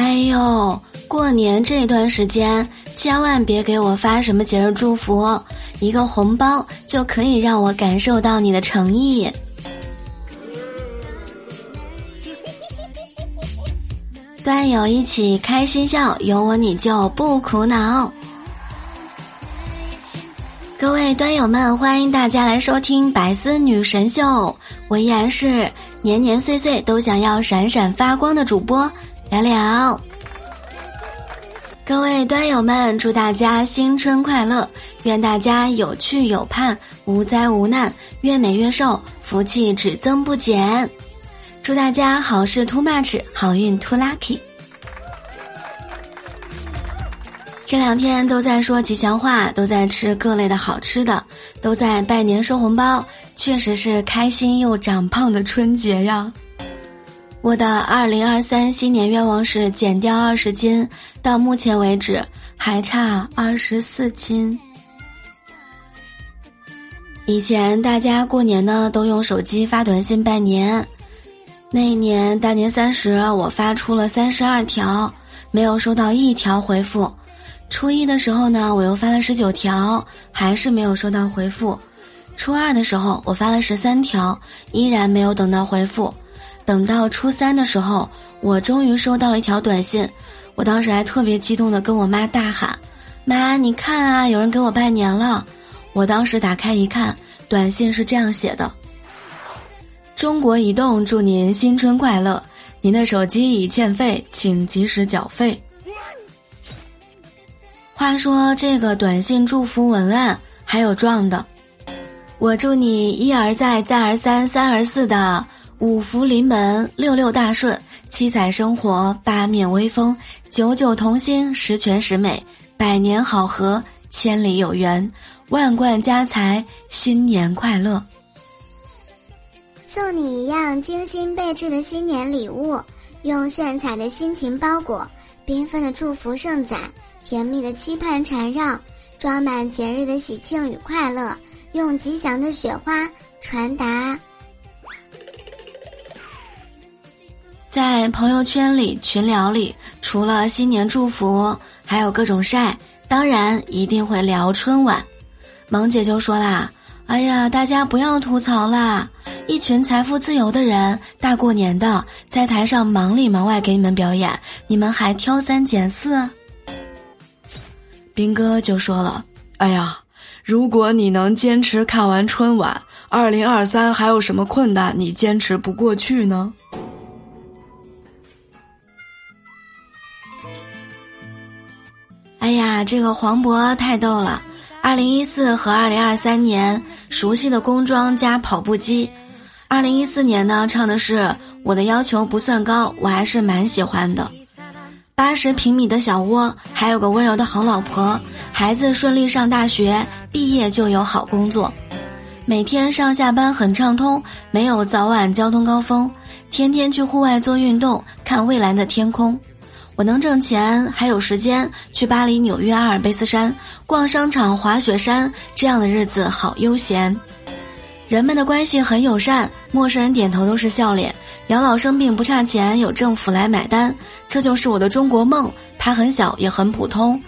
哎呦，过年这段时间千万别给我发什么节日祝福，一个红包就可以让我感受到你的诚意。端友一起开心笑，有我你就不苦恼。各位端友们，欢迎大家来收听《百思女神秀》，我依然是年年岁岁都想要闪闪发光的主播聊聊。各位端友们，祝大家新春快乐！愿大家有趣有盼，无灾无难，越美越瘦，福气只增不减。祝大家好事 too much，好运 too lucky。这两天都在说吉祥话，都在吃各类的好吃的，都在拜年收红包，确实是开心又长胖的春节呀。我的二零二三新年愿望是减掉二十斤，到目前为止还差二十四斤。以前大家过年呢都用手机发短信拜年，那一年大年三十我发出了三十二条，没有收到一条回复。初一的时候呢，我又发了十九条，还是没有收到回复。初二的时候，我发了十三条，依然没有等到回复。等到初三的时候，我终于收到了一条短信，我当时还特别激动的跟我妈大喊：“妈，你看啊，有人给我拜年了！”我当时打开一看，短信是这样写的：“中国移动祝您新春快乐，您的手机已欠费，请及时缴费。”话说这个短信祝福文案还有壮的，我祝你一而再再而三三而四的五福临门六六大顺七彩生活八面威风九九同心十全十美百年好合千里有缘万贯家财新年快乐，送你一样精心备制的新年礼物，用炫彩的心情包裹，缤纷的祝福盛载。甜蜜的期盼缠绕，装满节日的喜庆与快乐，用吉祥的雪花传达。在朋友圈里、群聊里，除了新年祝福，还有各种晒，当然一定会聊春晚。萌姐就说啦：“哎呀，大家不要吐槽啦！一群财富自由的人，大过年的在台上忙里忙外给你们表演，你们还挑三拣四。”兵哥就说了：“哎呀，如果你能坚持看完春晚，二零二三还有什么困难你坚持不过去呢？”这个黄渤太逗了！二零一四和二零二三年熟悉的工装加跑步机，二零一四年呢唱的是我的要求不算高，我还是蛮喜欢的。八十平米的小窝，还有个温柔的好老婆，孩子顺利上大学，毕业就有好工作，每天上下班很畅通，没有早晚交通高峰，天天去户外做运动，看蔚蓝的天空。我能挣钱，还有时间去巴黎、纽约、阿尔卑斯山逛商场、滑雪山，这样的日子好悠闲。人们的关系很友善，陌生人点头都是笑脸。养老生病不差钱，有政府来买单，这就是我的中国梦。它很小也很普通，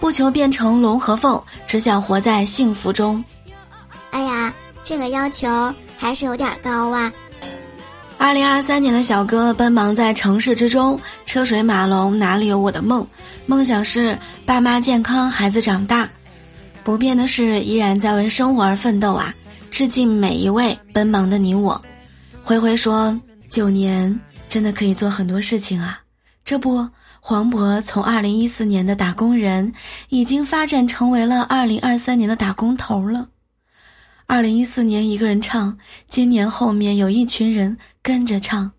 不求变成龙和凤，只想活在幸福中。哎呀，这个要求还是有点高啊！二零二三年的小哥奔忙在城市之中，车水马龙哪里有我的梦？梦想是爸妈健康，孩子长大。不变的是，依然在为生活而奋斗啊！致敬每一位奔忙的你我。灰灰说。九年真的可以做很多事情啊！这不，黄渤从二零一四年的打工人，已经发展成为了二零二三年的打工头了。二零一四年一个人唱，今年后面有一群人跟着唱。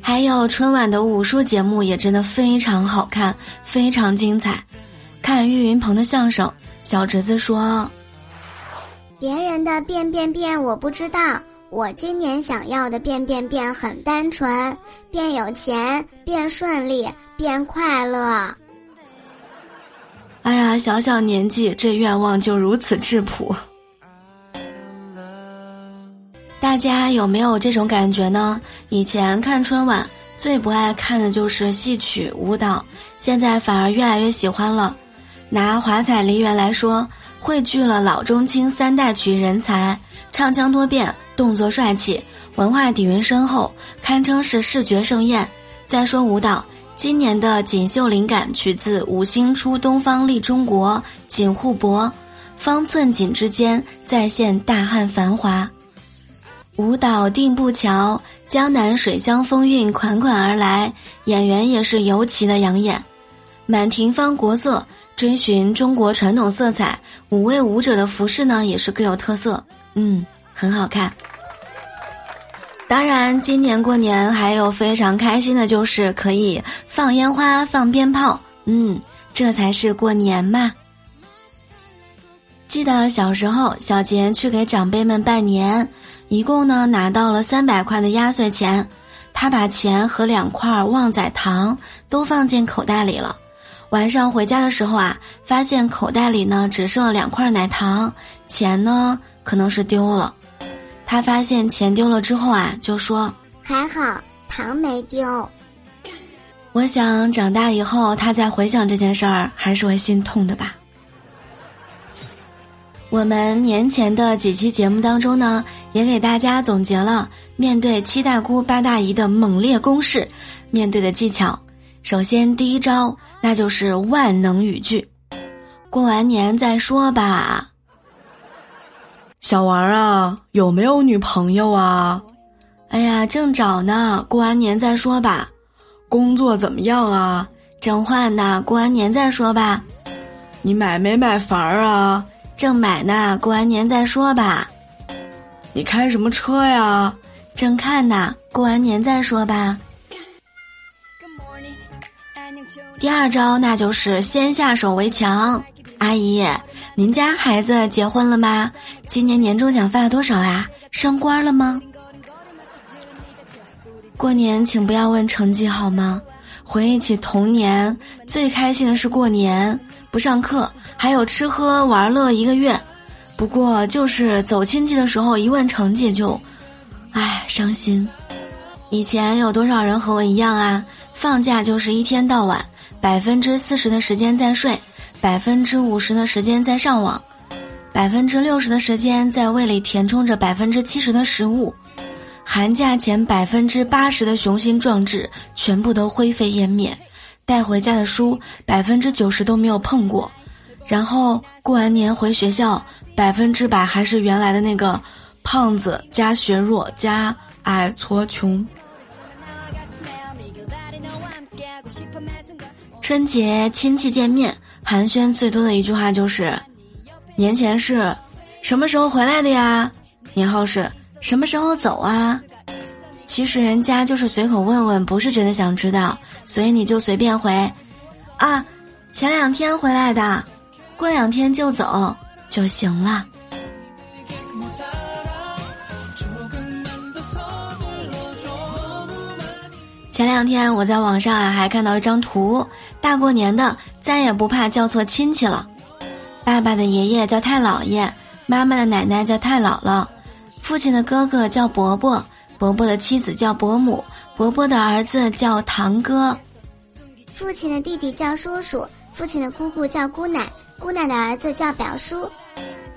还有春晚的武术节目也真的非常好看，非常精彩。看岳云鹏的相声，小侄子说：“别人的变变变，我不知道。”我今年想要的变变变很单纯，变有钱，变顺利，变快乐。哎呀，小小年纪这愿望就如此质朴。大家有没有这种感觉呢？以前看春晚，最不爱看的就是戏曲舞蹈，现在反而越来越喜欢了。拿华彩梨园来说，汇聚了老中青三代曲艺人才，唱腔多变，动作帅气，文化底蕴深厚，堪称是视觉盛宴。再说舞蹈，今年的锦绣灵感取自五星出东方利中国，锦护帛，方寸锦之间再现大汉繁华。舞蹈定步桥，江南水乡风韵款款而来，演员也是尤其的养眼，满庭芳国色，追寻中国传统色彩。五位舞者的服饰呢，也是各有特色，嗯，很好看。当然，今年过年还有非常开心的，就是可以放烟花、放鞭炮，嗯，这才是过年嘛。记得小时候，小杰去给长辈们拜年。一共呢拿到了三百块的压岁钱，他把钱和两块旺仔糖都放进口袋里了。晚上回家的时候啊，发现口袋里呢只剩了两块奶糖，钱呢可能是丢了。他发现钱丢了之后啊，就说：“还好糖没丢。”我想长大以后他再回想这件事儿，还是会心痛的吧。我们年前的几期节目当中呢，也给大家总结了面对七大姑八大姨的猛烈攻势，面对的技巧。首先，第一招那就是万能语句：“过完年再说吧。”小王啊，有没有女朋友啊？哎呀，正找呢，过完年再说吧。工作怎么样啊？正换呢，过完年再说吧。你买没买房啊？正买呢，过完年再说吧。你开什么车呀？正看呢，过完年再说吧。第二招那就是先下手为强。阿姨，您家孩子结婚了吗？今年年终奖发了多少啊？升官了吗？过年请不要问成绩好吗？回忆起童年，最开心的是过年。不上课，还有吃喝玩乐一个月，不过就是走亲戚的时候一问成绩就，唉伤心。以前有多少人和我一样啊？放假就是一天到晚百分之四十的时间在睡，百分之五十的时间在上网，百分之六十的时间在胃里填充着百分之七十的食物，寒假前百分之八十的雄心壮志全部都灰飞烟灭。带回家的书百分之九十都没有碰过，然后过完年回学校，百分之百还是原来的那个胖子加学弱加矮矬穷。春节亲戚见面寒暄最多的一句话就是：“年前是什么时候回来的呀？”年后是什么时候走啊？其实人家就是随口问问，不是真的想知道，所以你就随便回，啊，前两天回来的，过两天就走就行了。前两天我在网上啊还看到一张图，大过年的再也不怕叫错亲戚了，爸爸的爷爷叫太姥爷，妈妈的奶奶叫太姥姥，父亲的哥哥叫伯伯。伯伯的妻子叫伯母，伯伯的儿子叫堂哥，父亲的弟弟叫叔叔，父亲的姑姑叫姑奶，姑奶的儿子叫表叔，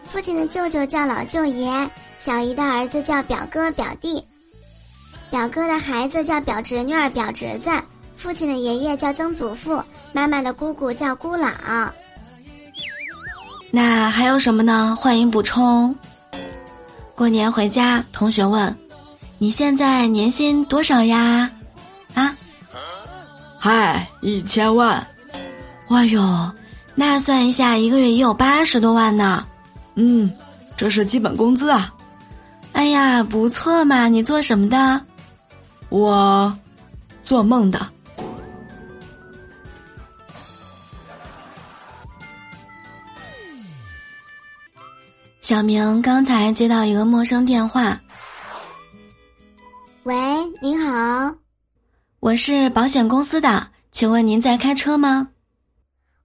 父亲的舅舅叫老舅爷，小姨的儿子叫表哥表弟，表哥的孩子叫表侄女儿表侄子，父亲的爷爷叫曾祖父，妈妈的姑姑叫姑姥。那还有什么呢？欢迎补充。过年回家，同学问。你现在年薪多少呀？啊？嗨，一千万！哇哟，那算一下，一个月也有八十多万呢。嗯，这是基本工资啊。哎呀，不错嘛！你做什么的？我做梦的。小明刚才接到一个陌生电话。喂，您好，我是保险公司的，请问您在开车吗？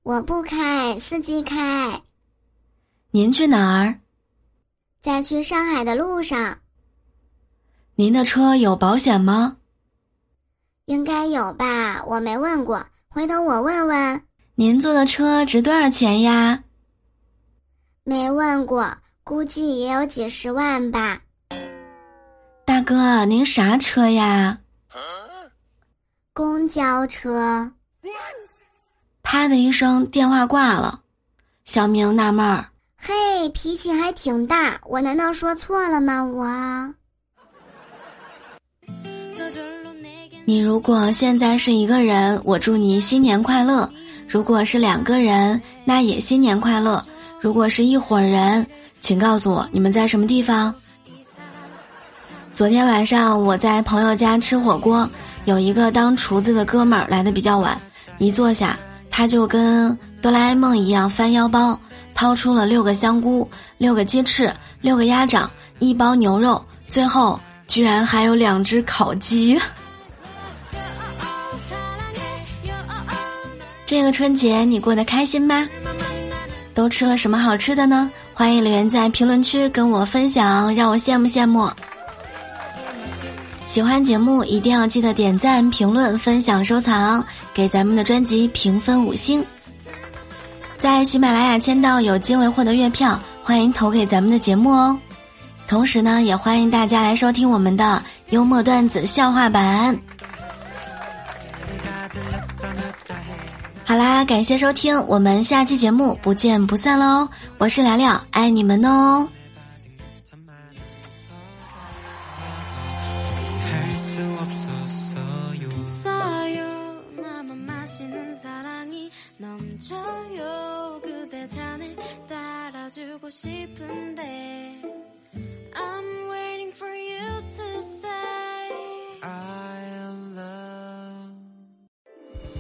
我不开，司机开。您去哪儿？在去上海的路上。您的车有保险吗？应该有吧，我没问过，回头我问问。您坐的车值多少钱呀？没问过，估计也有几十万吧。大哥，您啥车呀？公交车。啪的一声，电话挂了。小明纳闷儿：“嘿，脾气还挺大，我难道说错了吗？我。”你如果现在是一个人，我祝你新年快乐；如果是两个人，那也新年快乐；如果是一伙人，请告诉我你们在什么地方。昨天晚上我在朋友家吃火锅，有一个当厨子的哥们儿来的比较晚，一坐下他就跟哆啦 A 梦一样翻腰包，掏出了六个香菇、六个鸡翅、六个鸭掌、一包牛肉，最后居然还有两只烤鸡。这个春节你过得开心吗？都吃了什么好吃的呢？欢迎留言在评论区跟我分享，让我羡慕羡慕。喜欢节目一定要记得点赞、评论、分享、收藏，给咱们的专辑评分五星。在喜马拉雅签到有机会获得月票，欢迎投给咱们的节目哦。同时呢，也欢迎大家来收听我们的幽默段子笑话版。好啦，感谢收听，我们下期节目不见不散喽！我是聊聊，爱你们哦。